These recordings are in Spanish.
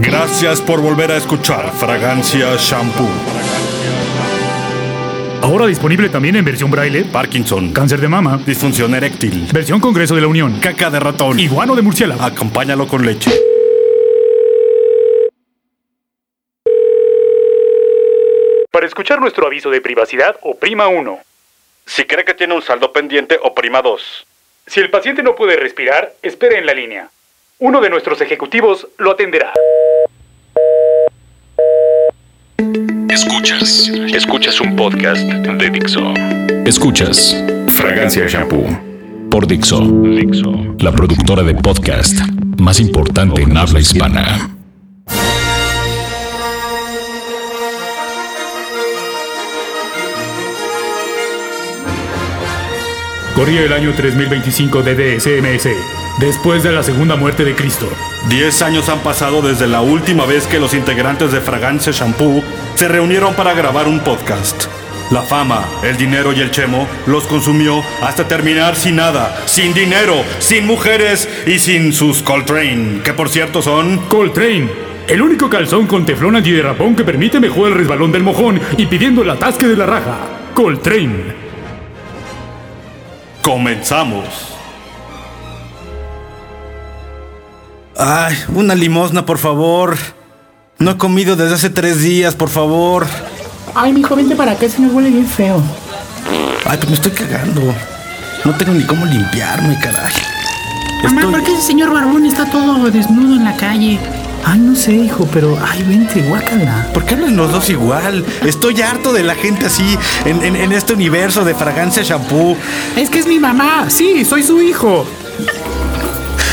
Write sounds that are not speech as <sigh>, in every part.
Gracias por volver a escuchar Fragancia Shampoo. Ahora disponible también en versión braille, Parkinson, cáncer de mama, disfunción eréctil, versión Congreso de la Unión, caca de ratón, iguano de murciélago. acompáñalo con leche. Para escuchar nuestro aviso de privacidad, oprima 1. Si cree que tiene un saldo pendiente, oprima 2. Si el paciente no puede respirar, espere en la línea. Uno de nuestros ejecutivos lo atenderá. Escuchas. Escuchas un podcast de Dixo. Escuchas Fragancia Shampoo por Dixo. Dixo. La productora de podcast más importante en habla hispana. Corría el año 3025 de DSMS, después de la segunda muerte de Cristo. Diez años han pasado desde la última vez que los integrantes de Fragancia Shampoo se reunieron para grabar un podcast. La fama, el dinero y el chemo los consumió hasta terminar sin nada, sin dinero, sin mujeres y sin sus Coltrane, que por cierto son... Coltrane, el único calzón con teflón antiderrapón que permite mejor el resbalón del mojón y pidiendo el atasque de la raja. Coltrane. Comenzamos. Ay, una limosna, por favor. No he comido desde hace tres días, por favor. Ay, mijo, vente para acá, se me huele bien feo. Ay, pues me estoy cagando. No tengo ni cómo limpiarme, caray. Mamá, Estoy- ¿por qué ese señor barbón está todo desnudo en la calle? Ay, no sé, hijo, pero ay, vente, guácala. ¿Por qué hablan los dos igual? Estoy harto de la gente así en, en- en este universo de fragancia shampoo. Es que es mi mamá, sí, soy su hijo.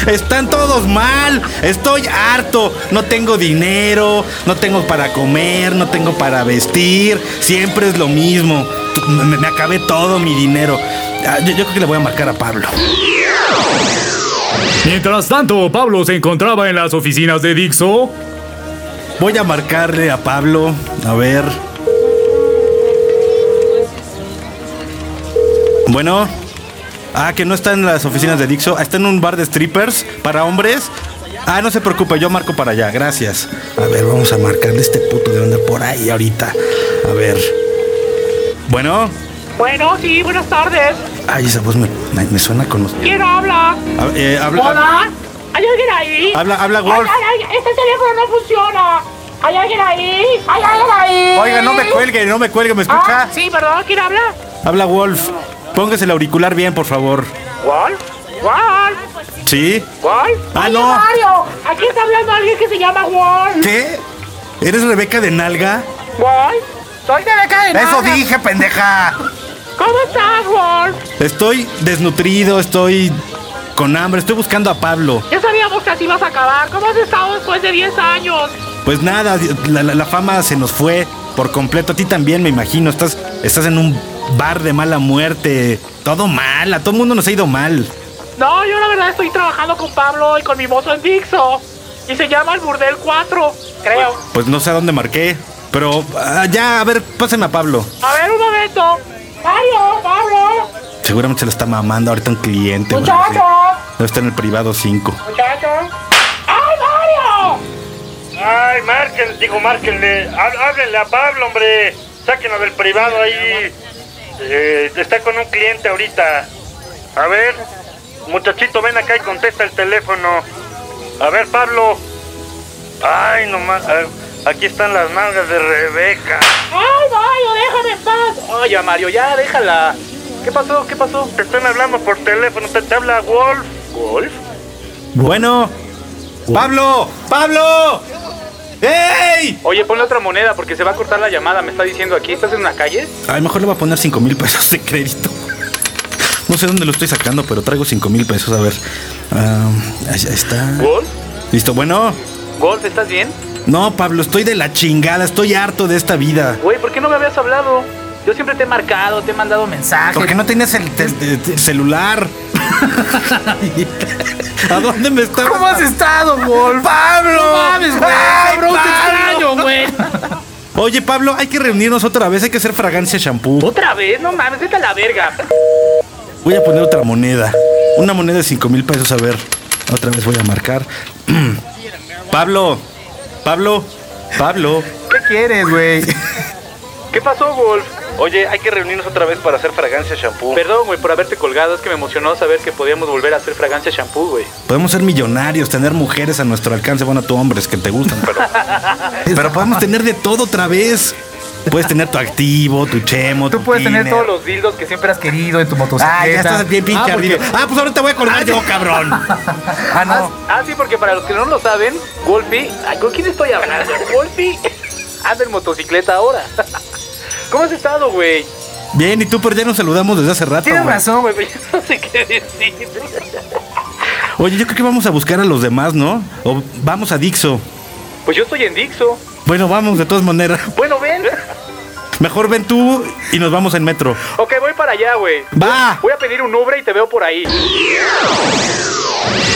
Están todos mal. Estoy harto. No tengo dinero, no tengo para comer, no tengo para vestir. Siempre es lo mismo. Me, me acabé todo mi dinero. Ah, Yo, yo creo que le voy a marcar a Pablo. Mientras tanto, Pablo se encontraba en las oficinas de Dixo. Voy a marcarle a Pablo. A ver. Bueno. Ah, que no está en las oficinas de Dixo. Ah, Está en un bar de strippers para hombres. Ah, no se preocupe, yo marco para allá. Gracias. A ver, vamos a marcarle este puto de onda por ahí ahorita. A ver. Bueno. Bueno, sí, buenas tardes. Ay, esa voz me, me- me suena conocida. ¿Quién habla? Ah, eh, habla, Hola. ¿Hay alguien ahí? habla, habla Ay, Wolf. ay, ay, este teléfono no funciona. ¿Hay alguien ahí? ¿Hay alguien ahí? Oiga, no me cuelgue, no me cuelgue, ¿me Ah, escucha? sí, perdón, ¿quién habla? Habla Wolf. Póngase el auricular bien, por favor. ¿Wolf? ¿Wolf? ¿Sí? ¿Wolf? Ah, no. Mario, aquí está hablando alguien que se llama Wolf. ¿Qué? ¿Eres Rebeca de Nalga? ¿Wolf? Soy de Beca de Eso Nalga. dije, pendeja. ¿Cómo estás, Wolf? Estoy desnutrido, estoy con hambre, estoy buscando a Pablo. Ya sabíamos que así ibas a acabar. ¿Cómo has estado después de 10 años? Pues nada, la, la- la fama se nos fue por completo. A ti también, me imagino. Estás, estás en un bar de mala muerte. Todo mal, a todo el mundo nos ha ido mal. No, yo la verdad estoy trabajando con Pablo y con mi mozo en Dixo. Y se llama el Burdel 4, creo. Pues no sé a dónde marqué. Pero ah, ya, a ver, pásame a Pablo. A ver, un momento. Mario, Pablo. Seguramente se lo está mamando ahorita un cliente. Muchacho. Debe estar en el privado 5. Muchacho. ¡Ay, Mario! Ay, marquen, digo, márquenle. Há- Háblenle a Pablo, hombre. Sáquenlo del privado ahí. Eh, está con un cliente ahorita. A ver, muchachito, ven acá y contesta el teléfono. A ver, Pablo. Ay, nomás. Aquí están las nalgas de Rebeca. ¡Ay, paz! Oye, Mario, ya déjala. ¿Qué pasó? ¿Qué pasó? Te están hablando por teléfono. Te, te habla Wolf. ¿Wolf? Bueno, Pablo, Pablo. ¡Ey! Oye, ponle otra moneda porque se va a cortar la llamada. Me está diciendo aquí. ¿Estás en una calle? A lo mejor le voy a poner 5 mil pesos de crédito. No sé dónde lo estoy sacando, pero traigo 5 mil pesos. A ver. Ah, ahí ahí está. ¿Wolf? Listo, bueno. ¿Wolf, estás bien? No, Pablo, estoy de la chingada. Estoy harto de esta vida. Güey, ¿por qué no me habías hablado? Yo siempre te he marcado, te he mandado mensajes. Porque no tenías el, celular. <laughs> ¿A dónde me estás? ¿Cómo has estado, Wolf? ¡Pablo! No mames, güey. ¡Ay, Cabrón, te Pablo! extraño, güey. Oye, Pablo, hay que reunirnos otra vez. Hay que hacer fragancia shampoo. ¿Otra vez? No mames, vete a la verga. Voy a poner otra moneda. Una moneda de 5 mil pesos, a ver. Otra vez voy a marcar. <clears throat> Pablo, Pablo, Pablo. ¿Qué quieres, güey? <laughs> ¿Qué pasó, Wolf? Oye, hay que reunirnos otra vez para hacer fragancia shampoo. Perdón, güey, por haberte colgado. Es que me emocionó saber que podíamos volver a hacer fragancia shampoo, güey. Podemos ser millonarios, tener mujeres a nuestro alcance. Bueno, tú hombres que te gustan, pero. <laughs> pero podemos tener de todo otra vez. Puedes tener tu activo, tu chemo, Tú tu puedes tener tiner. todos los dildos que siempre has querido en tu motocicleta. Ah, ya estás bien pinche Ah, porque-. Ah, pues ahora te voy a colgar yo, cabrón. <laughs> Ah, no. Ah, sí, porque para los que no lo saben, Wolfie. ¿Con quién estoy hablando? Wolfie <laughs> anda en motocicleta ahora. ¿Cómo has estado, güey? Bien, y tú, pero ya nos saludamos desde hace rato. Tienes güey. razón, güey. Pues yo no sé qué decir. <laughs> Oye, yo creo que vamos a buscar a los demás, ¿no? O vamos a Dixo. Pues yo estoy en Dixo. Bueno, vamos de todas maneras. <laughs> Bueno, ven. Mejor ven tú y nos vamos en metro. Ok, voy para allá, güey. Va. Voy a pedir un Uber y te veo por ahí.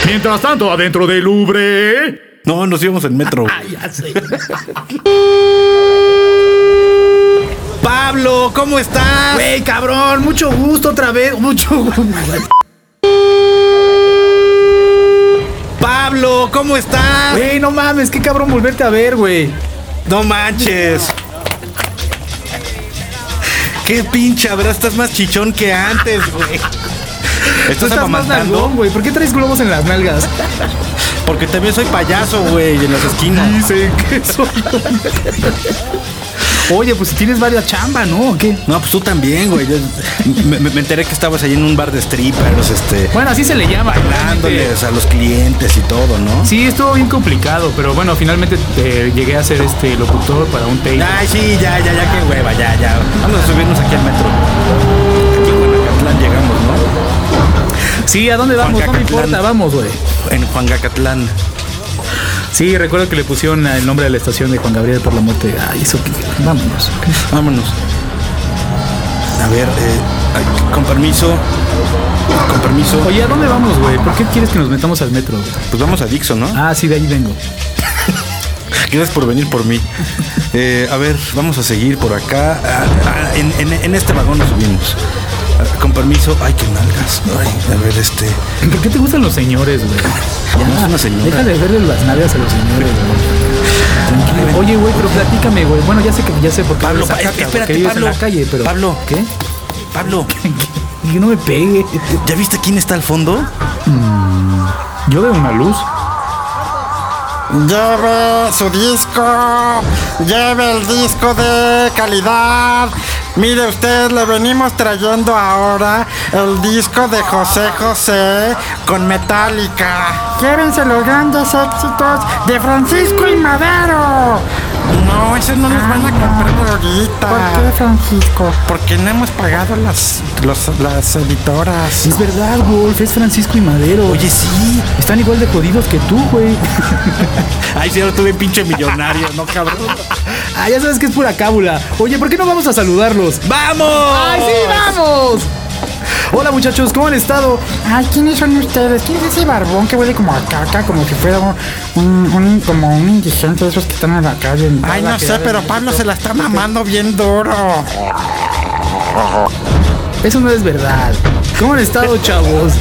Mientras tanto, adentro del Louvre. No, nos íbamos en metro. <laughs> Ya sé. ¿Cómo estás? Güey, cabrón, mucho gusto otra vez. Mucho gusto. Pablo, ¿cómo estás? Güey, no mames, qué cabrón volverte a ver, güey. No manches. Qué pinche, ¿verdad? Estás más chichón que antes, güey. ¿Estás estás más nalgón, güey. ¿Por qué traes globos en las nalgas? Porque también soy payaso, güey, en las esquinas. Dicen que soy Oye, pues si tienes varias chamba, ¿no? ¿O qué? No, pues tú también, güey. Yo- Me, enteré que estabas ahí en un bar de strippers, este, Bueno, así se le llama. hablándoles a los clientes y todo, ¿no? Sí, estuvo bien complicado, pero bueno, finalmente eh, llegué a ser este locutor para un tape. Ay, sí, ya, ya, ya, qué hueva, ya, ya. Vamos a subirnos aquí al metro. Aquí en Juanacatlán llegamos, ¿no? Sí, ¿a dónde vamos? No me importa, vamos, güey. En Juanacatlán. Sí, recuerdo que le pusieron el nombre de la estación de Juan Gabriel por la muerte. Ay, eso que. Vámonos. Vámonos. A ver, eh, con permiso. Con permiso. Oye, ¿a dónde vamos, güey? ¿Por qué quieres que nos metamos al metro? Pues vamos a Dixon, ¿no? Ah, sí, de ahí vengo. Gracias por venir por mí. Eh, a ver, vamos a seguir por acá. Ah, ah, en, en- en este vagón nos subimos. Ah, con permiso. Ay, qué nalgas. Ay, a ver, este. ¿Por qué te gustan los señores, güey? No es una señora. Deja de verle las nalgas a los señores, güey. Tranquilo. Oye, güey, pero platícame, güey. Bueno, ya sé que ya sé por qué Pablo, pa- caca, espérate, Pablo. en la calle, pero Pablo. ¿qué? Pablo, <laughs> Que no me pegue. ¿ya viste quién está al fondo? Yo veo una luz. Lleve su disco, lleve el disco de calidad. Mire usted, le venimos trayendo ahora el disco de José José con Metallica. Llévense los grandes éxitos de Francisco y Madero. No, esos no los van a comprar ahorita. ¿Por qué, Francisco? Porque no hemos pagado las, los- las editoras. Es verdad, Wolf, es Francisco y Madero. Oye, sí. Están igual de jodidos que tú, güey. <laughs> Ay, sí, ahora tuve pinche millonario, ¿no, cabrón? ah, ya sabes que es pura cábula. Oye, ¿por qué no vamos a saludarlos? ¡Vamos! ¡Ay, sí, vamos! Hola, muchachos, ¿cómo han estado? Ay, ¿quiénes son ustedes? ¿Quién es ese barbón que huele como a caca? Como si fuera un, un- un- como un indigente de esos que están en la calle. en Ay, no sé, pero. Pablo se la está mamando bien duro. Eso no es verdad. ¿Cómo han estado, chavos?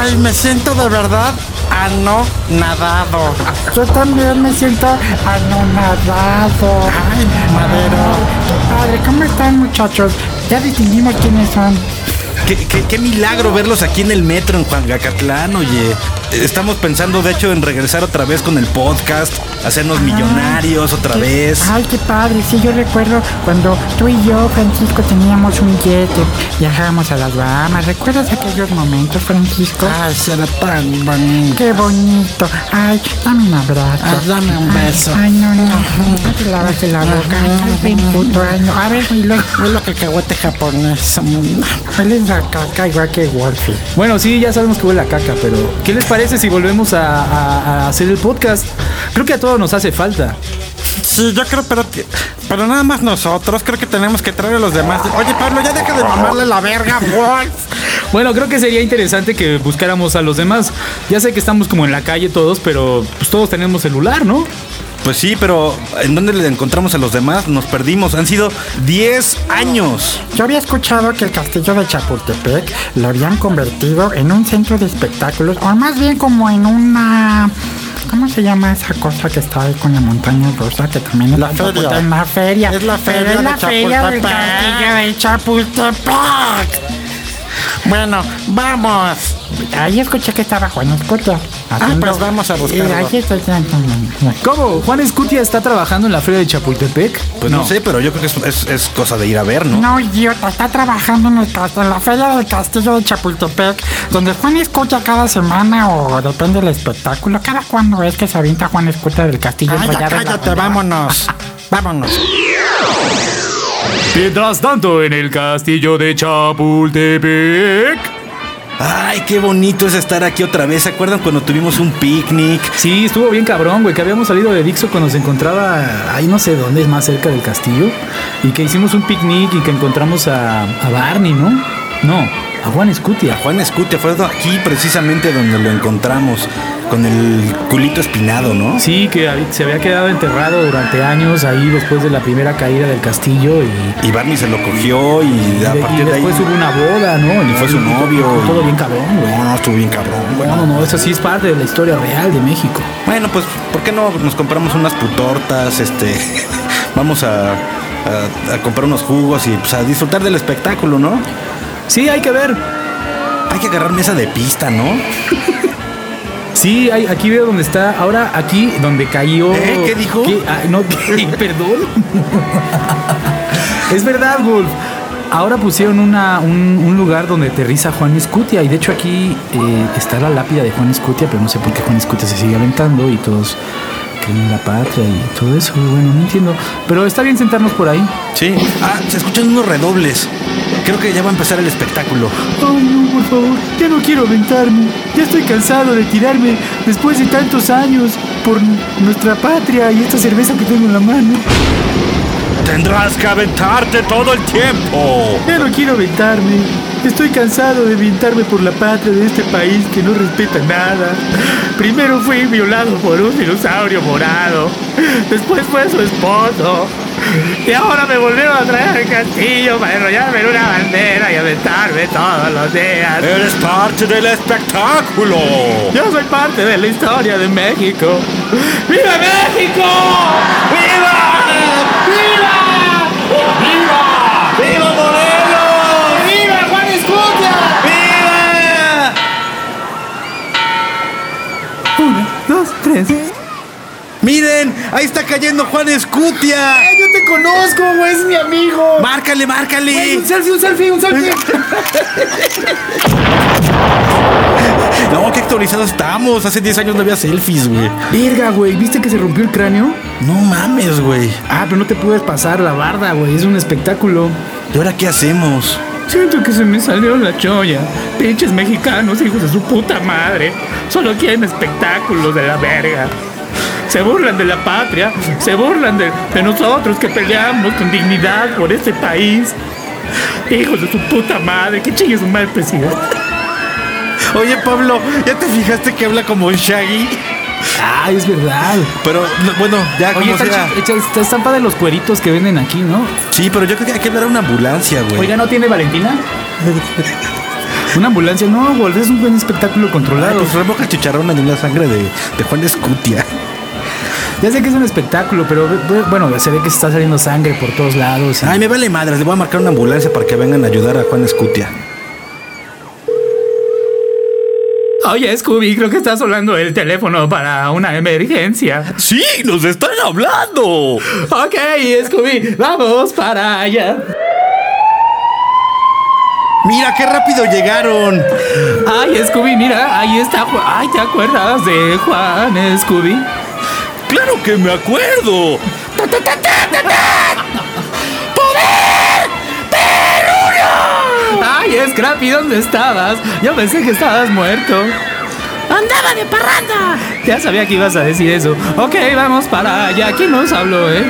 Ay, me siento de verdad anonadado. Yo también me siento anonadado. Ay, Madero. Qué padre, ¿cómo están, muchachos? Ya distinguimos quiénes son. Qué, qué- qué milagro verlos aquí en el metro en Juanacatlán, oye. Estamos pensando, de hecho, en regresar otra vez con el podcast, hacernos millonarios otra Qué- vez. Ay, qué padre. Sí, yo recuerdo cuando tú y yo, Francisco, teníamos un jet, viajábamos a las Bahamas. ¿Recuerdas aquellos momentos, Francisco? Ay, sí, era tan bonito. Qué bonito. Ay, dame un abrazo. dame un beso. Ay, no, no. No te lavaste la boca. Ay, ven, puto. Ay, no. A ver, huelo, huelo cacahuete japonés. Hueles a caca igual que Wolfie. Bueno, sí, ya sabemos que huele a caca, pero ¿qué les parece si volvemos a, a- a hacer el podcast? Creo que a todos nos hace falta. Sí, yo creo, pero, pero nada más nosotros. Creo que tenemos que traer a los demás. Oye, Pablo, ya deja de mamarle la verga, Wolf. Bueno, creo que sería interesante que buscáramos a los demás. Ya sé que estamos como en la calle todos, pero pues todos tenemos celular, ¿no? Pues sí, pero ¿en dónde le encontramos a los demás? Nos perdimos. Han sido 10 años. Yo había escuchado que el castillo de Chapultepec lo habían convertido en un centro de espectáculos, o más bien como en una ¿Cómo se llama esa cosa que está ahí con la montaña rusa que también es La feria. En la feria. Es la feria es la de feria del Chapultepec. castillo de Chapultepec. Bueno, vamos. Ahí escuché que estaba Juan Escutia. Ah, pues vamos a buscarlo. Y ahí está- ¿Cómo? ¿Juan Escutia está trabajando en la feria de Chapultepec? Pues no. sé, pero yo creo que es, es- es cosa de ir a ver, ¿no? No, idiota, está trabajando en, el, en la feria del castillo de Chapultepec, donde Juan escucha cada semana o depende del espectáculo. ¿Cada cuándo es que se avienta Juan escucha del castillo? Ay, ya la cállate, vámonos. <laughs> Vámonos. Mientras tanto, en el castillo de Chapultepec. Ay, qué bonito es estar aquí otra vez. ¿Se acuerdan cuando tuvimos un picnic? Sí, estuvo bien cabrón, güey, que habíamos salido de Dixo cuando se encontraba ahí no sé dónde, es más cerca del castillo, y que hicimos un picnic y que encontramos a, a Barney, ¿no? No, a Juan Escutia. Juan Escutia fue aquí precisamente donde lo encontramos, con el culito espinado, ¿no? Sí, que se había quedado enterrado durante años ahí después de la primera caída del castillo y, Y Barney se lo cogió y a y partir y de ahí... después hubo una boda, ¿no? Y fue su novio. Todo bien cabrón, güey. No, no, estuvo bien cabrón, güey. No, no, no, eso sí es parte de la historia real de México. Bueno, pues, ¿por qué no nos compramos unas putortas? Este, <laughs> vamos a, a- a comprar unos jugos y pues a disfrutar del espectáculo, ¿no? Sí, hay que ver. Hay que agarrar mesa de pista, ¿no? <laughs> Sí, hay, aquí veo dónde está. Ahora aquí donde cayó. ¿Eh? ¿Qué dijo? Ay, no, ¿qué? <laughs> perdón. es verdad, Wolf. Ahora pusieron una, un, un lugar donde aterriza Juan Escutia. Y de hecho aquí eh, está la lápida de Juan Escutia, pero no sé por qué Juan Escutia se sigue aventando y todos la patria y todo eso. Bueno, no entiendo. Pero está bien sentarnos por ahí. Sí. Ah, se escuchan unos redobles. Creo que ya va a empezar el espectáculo. Ay, no, por favor, ya no quiero aventarme. Ya estoy cansado de tirarme después de tantos años por nuestra patria y esta cerveza que tengo en la mano. Tendrás que aventarte todo el tiempo. Ya no quiero aventarme. Estoy cansado de aventarme por la patria de este país que no respeta nada. Primero fui violado por un dinosaurio morado. Después fue su esposo. Y ahora me volvieron a traer al castillo para enrollarme en una bandera y aventarme todos los días. Eres parte del espectáculo. Yo soy parte de la historia de México. ¡Viva México! ¡Viva! Dos, tres. ¡Miren! ¡Ahí está cayendo Juan Escutia! yo te conozco, güey, es mi amigo. ¡Márcale, márcale! Un selfie, un selfie, un selfie. <laughs> No, qué actualizados estamos. Hace 10 años no había selfies, güey. Verga, güey, ¿viste que se rompió el cráneo? No mames, güey. Ah, pero no te puedes pasar la barda, güey, es un espectáculo. ¿Y ahora qué hacemos? Siento que se me salió la cholla. Pinches mexicanos, hijos de su puta madre. Solo quieren espectáculos de la verga. Se burlan de la patria, se burlan de, nosotros que peleamos con dignidad por este país. Hijos de su puta madre, que chingue su madre presidente. Oye, Pablo, ¿ya te fijaste que habla como Shaggy? Ah, es verdad. Pero, no, bueno, ya Oye, como está, sea. está estampa de los cueritos que venden aquí, ¿no? Sí, pero yo creo que hay que hablar a una ambulancia, güey. Oiga, ¿no tiene Valentina? Una ambulancia, no, Wolf, es un buen espectáculo Ay, controlado. pues remoja chicharrón en la sangre de, de Juan Escutia. Ya sé que es un espectáculo, pero bu- bueno, se ve que se está saliendo sangre por todos lados. y- Ay, me vale madres, le voy a marcar una ambulancia para que vengan a ayudar a Juan Escutia. Oye, Scooby, creo que está sonando el teléfono para una emergencia. Sí, nos están hablando. Ok, Scooby, vamos para allá. Mira, qué rápido llegaron. Ay, Scooby, mira, ahí está Juan. Ay, ¿te acuerdas de Juan Scooby? Claro que me acuerdo. Ay, Scrappy, ¿dónde estabas? Yo pensé que estabas muerto. ¡Andaba de parranda! Ya sabía que ibas a decir eso. Ok, vamos para allá. ¿Quién nos habló, eh?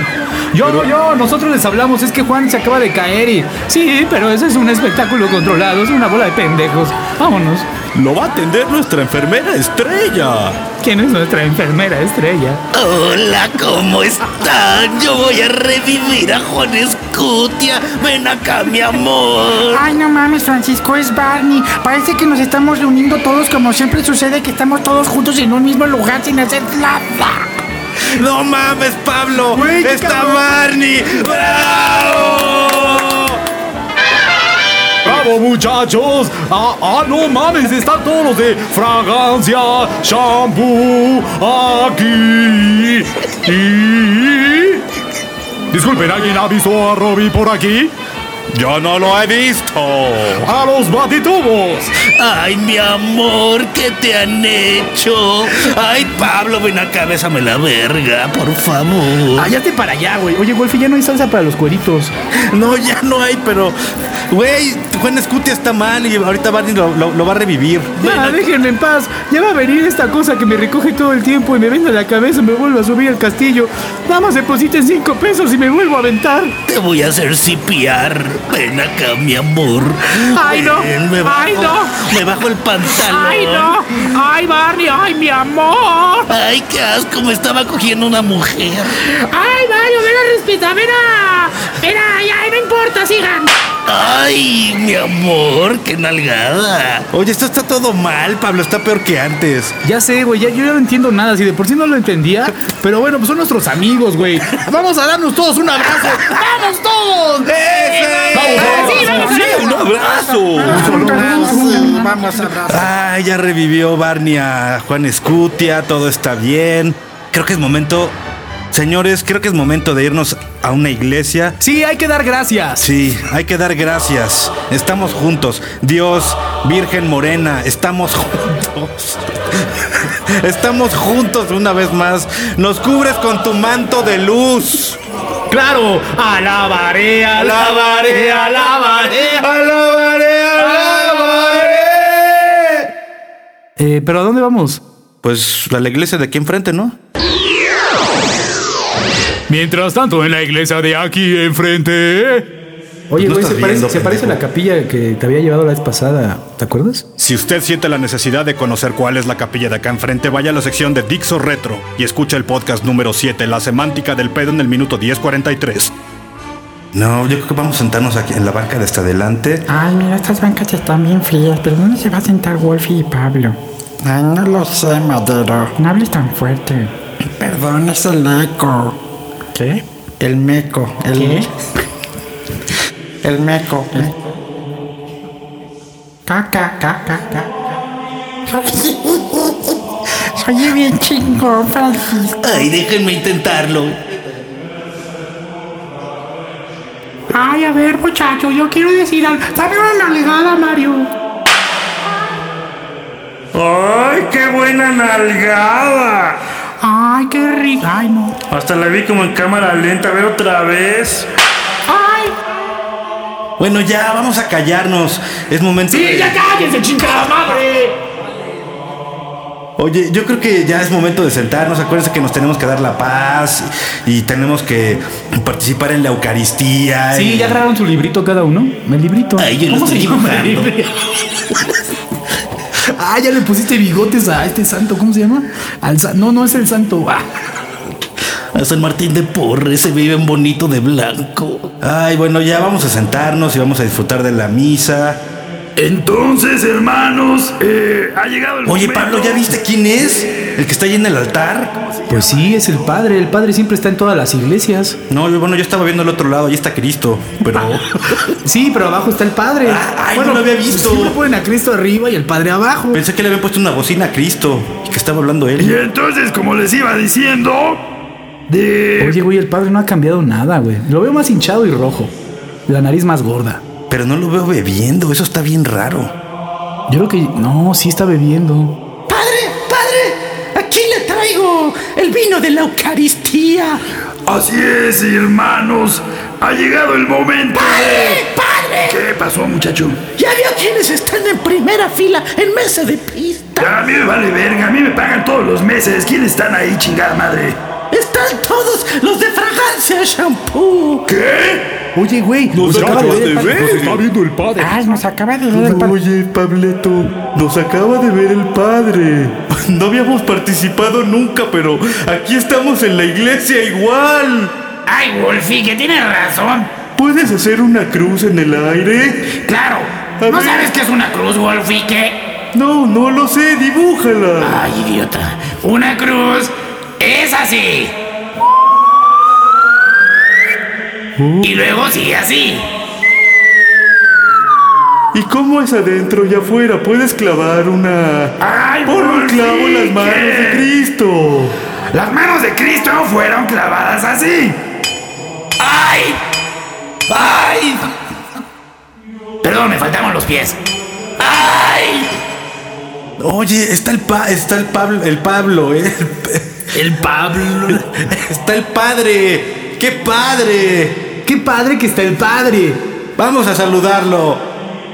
Yo, yo, nosotros les hablamos, es que Juan se acaba de caer y... Sí, pero ese es un espectáculo controlado, es una bola de pendejos. Vámonos. Lo va a atender nuestra enfermera estrella. ¿Quién es nuestra enfermera estrella? Hola, ¿cómo están? Yo voy a revivir a Juan Escutia. Ven acá, mi amor. Ay, no mames, Francisco, es Barney. Parece que nos estamos reuniendo todos como siempre sucede, que estamos todos juntos en un mismo lugar sin hacer nada. No mames, Pablo. Güey, Está cabrón. Barney. ¡Bravo! ¡Bravo, muchachos! ¡Ah, ah, no mames! Están todos los de fragancia, shampoo, aquí. Disculpen, ¿alguien ha visto a Robbie por aquí? Yo no lo he visto. ¡A los batitubos! Ay, mi amor, ¿qué te han hecho? Ay, Pablo, ven acá, bésame la verga, por favor. Váyate para allá, güey. Oye, Wolfie, ya no hay salsa para los cueritos. No, ya no hay, pero. Güey, Juan Escutia está mal y ahorita Barney lo, lo- lo va a revivir. Ya, déjenme en paz. Ya va a venir esta cosa que me recoge todo el tiempo y me vende la cabeza y me vuelve a subir al castillo. Nada más depositen cinco pesos y me vuelvo a aventar. Te voy a hacer cipiar. Ven acá, mi amor. Ay, no. Ven, me bajo, Ay, no. Me bajo el pantalón. ¡Ay, no! ¡Ay, Barney! ¡Ay, mi amor! Ay, qué asco, me estaba cogiendo una mujer. ¡Ay, Mario! ¡Ven a respetar! ¡Ven a! ¡Ven a! ¡Ya, no importa! ¡Sigan! Ay, mi amor, qué nalgada. Oye, esto está todo mal, Pablo. Está peor que antes. Ya sé, güey, ya, yo ya no entiendo nada. Si de por sí no lo entendía. Pero bueno, pues son nuestros amigos, güey. Vamos a darnos todos un abrazo. <laughs> ¡Vamos todos! ¡Sí, vamos a ver! Sí, vamos a abrazar. Ay, ya revivió Barney a Juan Escutia. Todo está bien. Creo que es momento. Señores, creo que es momento de irnos a una iglesia. Sí, hay que dar gracias. Sí, hay que dar gracias. Estamos juntos. Dios, Virgen Morena, estamos juntos. <laughs> Estamos juntos una vez más. Nos cubres con tu manto de luz. Claro, alabaré, alabaré, alabaré. ¡Alabaré, alabaré! Eh, pero ¿a dónde vamos? Pues a la iglesia de aquí enfrente, ¿no? Mientras tanto, en la iglesia de aquí enfrente. Oye, no güey, se, parece, se parece a la capilla que te había llevado la vez pasada. ¿Te acuerdas? Si usted siente la necesidad de conocer cuál es la capilla de acá enfrente, vaya a la sección de Dixo Retro y escucha el podcast número 7, La semántica del pedo en el minuto 1043. No, yo creo que vamos a sentarnos aquí en la banca de hasta adelante. Ay, mira, estas bancas están bien frías, pero ¿dónde se va a sentar Wolfie y Pablo? Ay, no lo sé, Madero. No hables tan fuerte. Perdón, es el eco. ¿Qué? El meco. El, ¿Qué? <laughs> el meco. Caca, caca, caca. Oye, bien chingón, Francisco. Ay, déjenme intentarlo. Ay, a ver, muchacho, yo quiero decir algo. Dame una nalgada, Mario. ¡Ay, qué buena nalgada! Ay, qué rico. Ay, no. Hasta la vi como en cámara lenta. A ver otra vez. Bueno, ya, vamos a callarnos. Es momento Sí, de- ya cállense, chingada madre. Oye, yo creo que ya es momento de sentarnos. Acuérdense que nos tenemos que dar la paz y tenemos que participar en la Eucaristía. Sí, y- ya agarraron su librito cada uno. El librito. Ay, yo lo ¿Cómo se estoy llama <laughs> ah, ya le pusiste bigotes a este santo. ¿Cómo se llama? Al sa- no, no es el santo. Ah. A San Martín de Porres se viven bonito de blanco. Ay, bueno, ya vamos a sentarnos y vamos a disfrutar de la misa. Entonces, hermanos, eh, ha llegado el Oye, Pablo, ¿ya viste quién es? ¿El que está ahí en el altar? Pues sí, es el padre. El padre siempre está en todas las iglesias. No, yo, bueno, yo estaba viendo el otro lado, ahí está Cristo, pero... <laughs> Sí, pero abajo está el padre. Ah, ay, no lo había visto. Siempre ponen a Cristo arriba y el padre abajo. Pensé que le habían puesto una bocina a Cristo y que estaba hablando Y él. entonces, como les iba diciendo, de... Oye, güey, el padre no ha cambiado nada, güey. Lo veo más hinchado y rojo. La nariz más gorda. Pero no lo veo bebiendo, eso está bien raro. Yo creo que... No, sí está bebiendo. ¡Padre! ¡Padre! Aquí le traigo el vino de la Eucaristía. Así es, hermanos. Ha llegado el momento ¡Padre! ¡Padre! ¿Qué pasó, muchacho? Ya vio quiénes están en primera fila en mesa de pista. A mí me vale verga. A mí me pagan todos los meses. ¿Quiénes están ahí, chingada madre? Están todos los de fragancia shampoo? Oye, güey, nos, acaba de ver. Nos está viendo el padre. Ay, nos acaba de ver el padre. Oye, Pableto, nos acaba de ver el padre. No habíamos participado nunca, pero aquí estamos en la iglesia igual. Ay, Wolfie, que tienes razón. ¿Puedes hacer una cruz en el aire? Claro. A ¿No ver. sabes qué es una cruz, Wolfie? ¿Qué? No, no lo sé, dibújala. Ay, idiota. Una cruz es así. Y luego sigue así. ¿Y cómo es adentro y afuera? ¿Puedes clavar una... Ay, Pon un Wolfie, clavo en las manos de. Cristo. Las manos de Cristo fueron clavadas así. ¡Ay! ¡Ay! Perdón, me faltaron los pies. ¡Ay! Oye, está el pa está el Pablo, el Pablo, ¿eh? El Pablo. <laughs> Está el padre. ¡Qué padre! Qué padre que está el padre. Vamos a saludarlo.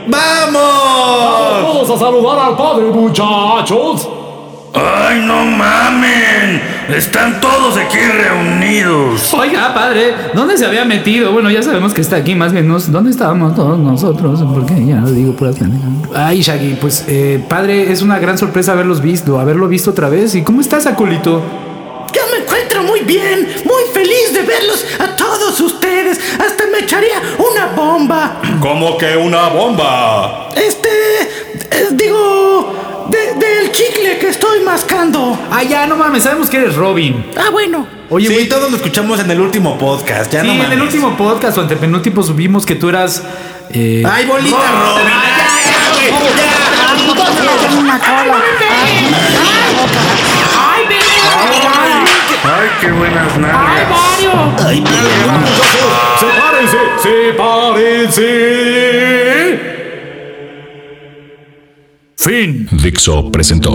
¡Vamos! Vamos a saludar al padre, muchachos. ¡Ay, no mamen! Están todos aquí reunidos. Oiga, padre, ¿dónde se había metido? Bueno, ya sabemos que está aquí, más bien, nos- ¿dónde estábamos todos nosotros? Porque ya lo digo puras pendejadas. Ay, Shaggy, pues, eh, padre, es una gran sorpresa haberlos visto, haberlo visto otra vez. ¿Y cómo estás, Acolito? Muy bien, muy feliz de verlos a todos ustedes. Hasta me echaría una bomba. ¿Cómo que una bomba? Este, eh, digo, de- del chicle que estoy mascando. Ah, ya, no mames, sabemos que eres Robin. Ah, bueno. Oye, sí, güey, todos lo escuchamos en el último podcast. Ya sí, no en el mames. último podcast o antepenúltimo subimos que tú eras... eh, ¡Ay, bolita, Robin! Tiene una cola. Ay, qué buenas nalgas. ¡Sepárense! ¡Sepárense! Fin. Dixo presentó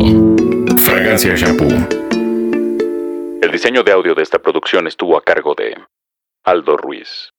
Fragancia Shampoo. El diseño de audio de esta producción estuvo a cargo de Aldo Ruiz.